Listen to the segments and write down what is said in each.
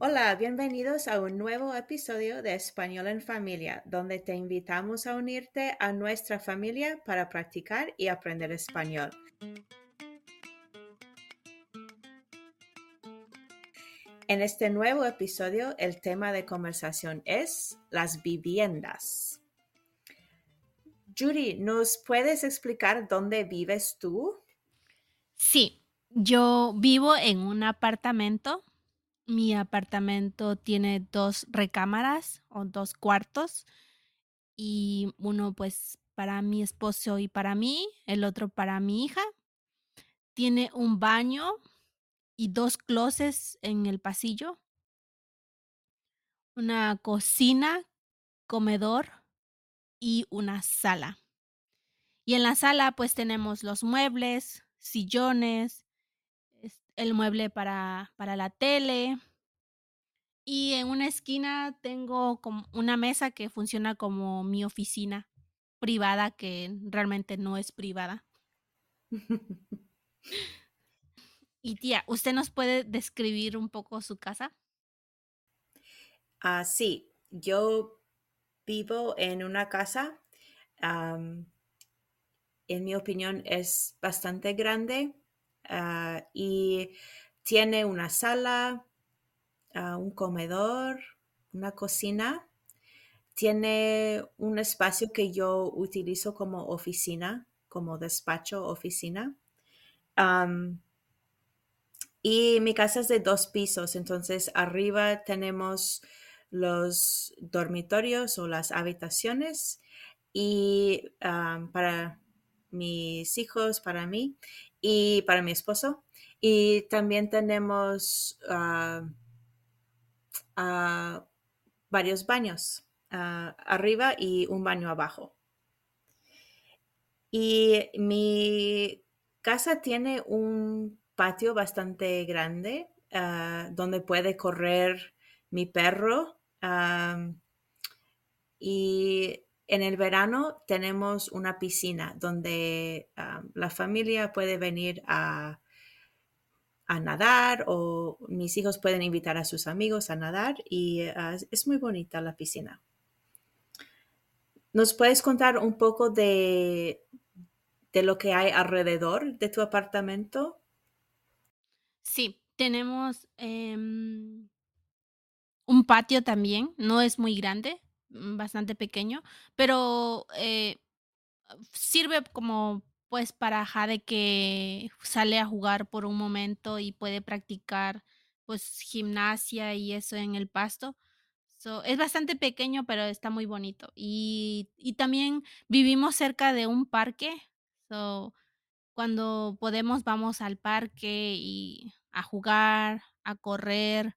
Hola, bienvenidos a un nuevo episodio de Español en Familia, donde te invitamos a unirte a nuestra familia para practicar y aprender español. En este nuevo episodio, el tema de conversación es las viviendas. Judy, ¿nos puedes explicar dónde vives tú? Sí, yo vivo en un apartamento mi apartamento tiene dos recámaras o dos cuartos y uno pues para mi esposo y para mí, el otro para mi hija. Tiene un baño y dos closets en el pasillo. Una cocina, comedor y una sala. Y en la sala pues tenemos los muebles, sillones, el mueble para, para la tele. Y en una esquina tengo como una mesa que funciona como mi oficina privada, que realmente no es privada. y tía, ¿usted nos puede describir un poco su casa? Ah, sí, yo vivo en una casa. en mi opinión es bastante grande Ah, y tiene una sala, ah, un comedor, una cocina. Tiene un espacio que yo utilizo como oficina, como despacho, oficina. y mi casa es de dos pisos, entonces arriba tenemos los dormitorios o las habitaciones y para mis hijos, para mí y para mi esposo. Y también tenemos ah, ah, varios baños ah, arriba y un baño abajo. Y mi casa tiene un patio bastante grande donde puede correr mi perro. y en el verano tenemos una piscina donde ah, la familia puede venir a, nadar o mis hijos pueden invitar a sus amigos a nadar y ah, es muy bonita la piscina. ¿Nos puedes contar un poco de, de lo que hay alrededor de tu apartamento? Sí, tenemos em, un patio también, no es muy grande, bastante pequeño, pero, eh, sirve como, pues, para Jade que sale a jugar por un momento y puede practicar, pues, gimnasia y eso en el pasto. So, es bastante pequeño, pero está muy bonito. Y y también vivimos cerca de un parque, so, cuando podemos vamos al parque y a jugar, a correr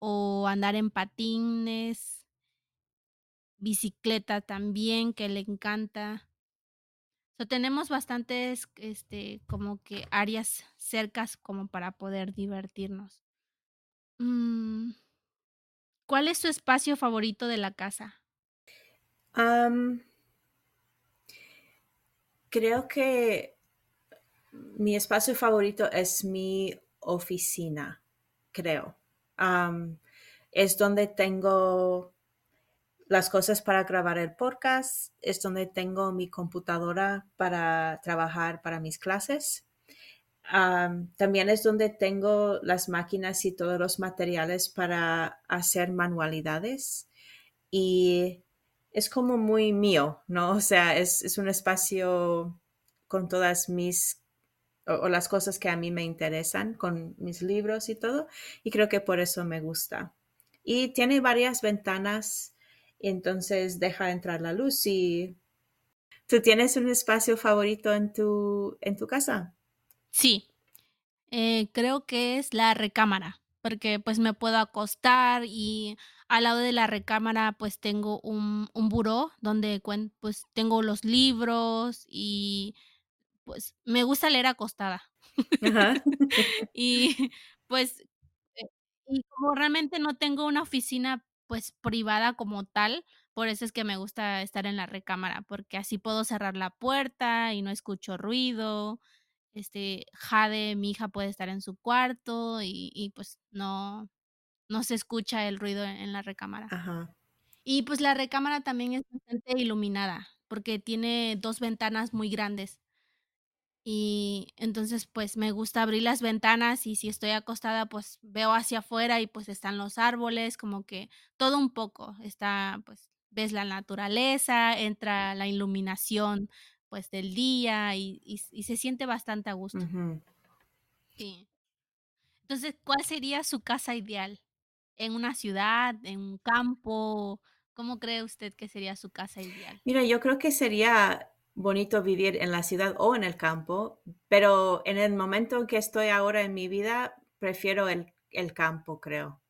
o andar en patines bicicleta también, que le encanta. Tenemos bastantes, este, como que áreas cercas como para poder divertirnos. Mm. ¿Cuál es su espacio favorito de la casa? creo que mi espacio favorito es mi oficina, creo. es donde tengo las cosas para grabar el podcast, es donde tengo mi computadora para trabajar para mis clases. también es donde tengo las máquinas y todos los materiales para hacer manualidades y es como muy mío, ¿no? O sea, es, un espacio con todas mis o, las cosas que a mí me interesan, con mis libros y todo, y creo que por eso me gusta. Y tiene varias ventanas entonces deja entrar la luz y ¿tú tienes un espacio favorito en tu, en tu casa? Sí, eh, creo que es la recámara, porque pues me puedo acostar y al lado de la recámara pues tengo un, un buró donde pues tengo los libros y pues me gusta leer acostada. y pues eh, y como realmente no tengo una oficina pues, privada como tal, por eso es que me gusta estar en la recámara, porque así puedo cerrar la puerta y no escucho ruido. Este, Jade, mi hija, puede estar en su cuarto y y, pues, no no se escucha el ruido en la recámara. Ajá. Y pues la recámara también es bastante iluminada porque tiene dos ventanas muy grandes. Y entonces pues me gusta abrir las ventanas y si estoy acostada pues veo hacia afuera y pues están los árboles, como que todo un poco. Está pues ves la naturaleza, entra la iluminación pues del día y, y, se siente bastante a gusto. Sí. Entonces, ¿cuál sería su casa ideal? ¿En una ciudad, en un campo? ¿Cómo cree usted que sería su casa ideal? Mira, yo creo que sería bonito vivir en la ciudad o en el campo, pero en el momento en que estoy ahora en mi vida, prefiero el, el campo, creo.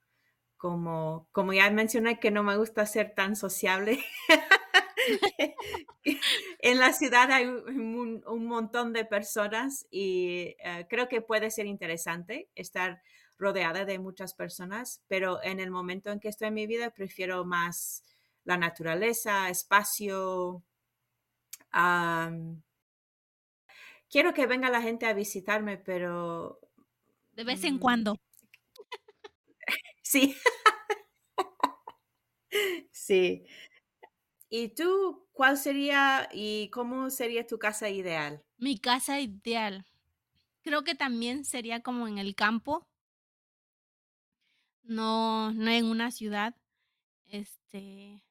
Como, como ya mencioné que no me gusta ser tan sociable. en la ciudad hay un, montón de personas y eh, creo que puede ser interesante estar rodeada de muchas personas, pero en el momento en que estoy en mi vida prefiero más la naturaleza, espacio. Quiero que venga la gente a visitarme, pero... De vez en mm, cuando. Sí. sí. ¿Y tú cuál sería y cómo sería tu casa ideal? Mi casa ideal. Creo que también sería como en el campo. No, no en una ciudad. Este,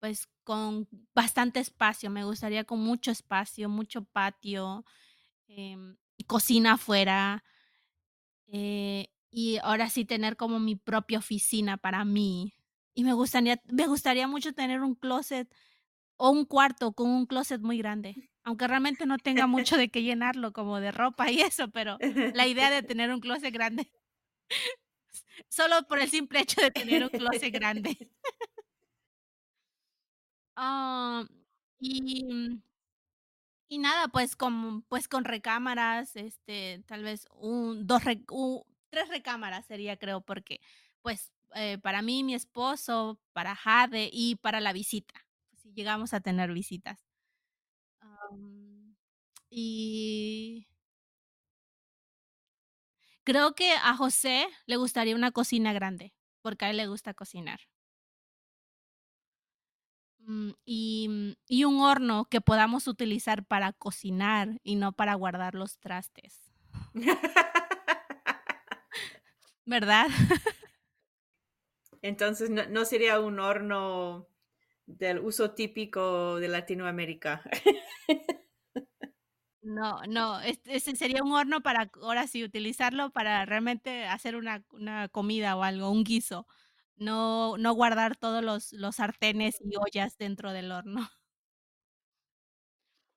pues con bastante espacio. Me gustaría con mucho espacio, mucho patio, em, cocina afuera. Eh, y ahora sí tener como mi propia oficina para mí. Y me gustaría, me gustaría mucho tener un closet o un cuarto con un closet muy grande. Aunque realmente no tenga mucho de qué llenarlo, como de ropa y eso, pero la idea de tener un closet grande. Solo por el simple hecho de tener un closet grande. Ah, y, y nada, pues con, pues con recámaras, este, tal vez un, dos, tres recámaras sería, creo, porque pues eh, para mí, mi esposo, para Jade y para la visita, si llegamos a tener visitas. y creo que a José le gustaría una cocina grande, porque a él le gusta cocinar. Mm, y, mm, y un horno que podamos utilizar para cocinar y no para guardar los trastes. ¿Verdad? Entonces no, sería un horno del uso típico de Latinoamérica. No, no, ese sería un horno para ahora sí utilizarlo para realmente hacer una, una comida o algo, un guiso. No, no guardar todos los, los sartenes y ollas dentro del horno.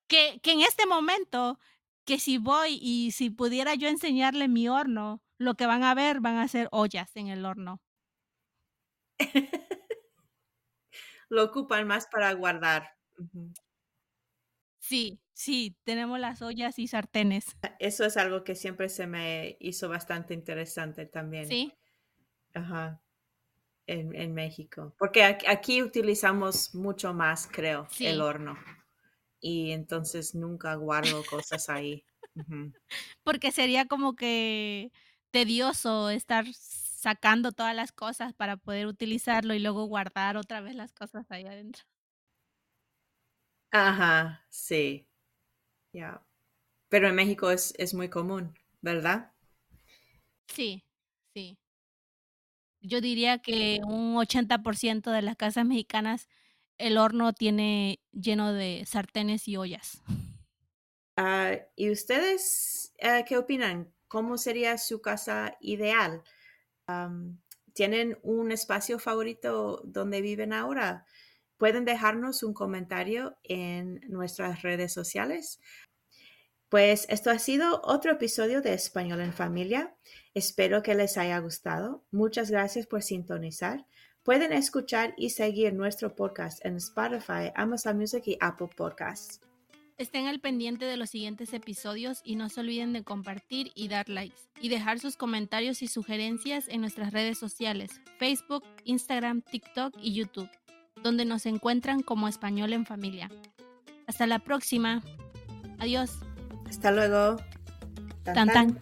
Que, que en este momento, que si voy y si pudiera yo enseñarle mi horno, lo que van a ver van a ser ollas en el horno. Lo ocupan más para guardar. Sí, sí, tenemos las ollas y sartenes. Eso es algo que siempre se me hizo bastante interesante también. Sí. Ajá. En, México. Porque aquí, utilizamos mucho más, creo, el horno. Y entonces nunca guardo cosas ahí. Porque sería como que tedioso estar sacando todas las cosas para poder utilizarlo y luego guardar otra vez las cosas ahí adentro. Ajá, sí. Ya. Pero en México es, es muy común, ¿verdad? Sí, sí. Yo diría que un 80% de las casas mexicanas el horno tiene lleno de sartenes y ollas. Ah, ¿Y ustedes eh, qué opinan? ¿Cómo sería su casa ideal? ¿Tienen un espacio favorito donde viven ahora? Pueden dejarnos un comentario en nuestras redes sociales. Pues esto ha sido otro episodio de Español en Familia. Espero que les haya gustado. Muchas gracias por sintonizar. Pueden escuchar y seguir nuestro podcast en Spotify, Amazon Music y Apple Podcasts. Estén al pendiente de los siguientes episodios y no se olviden de compartir y dar likes y dejar sus comentarios y sugerencias en nuestras redes sociales, Facebook, Instagram, TikTok y YouTube, donde nos encuentran como Español en Familia. Hasta la próxima. Adiós. Hasta luego. tan. tan.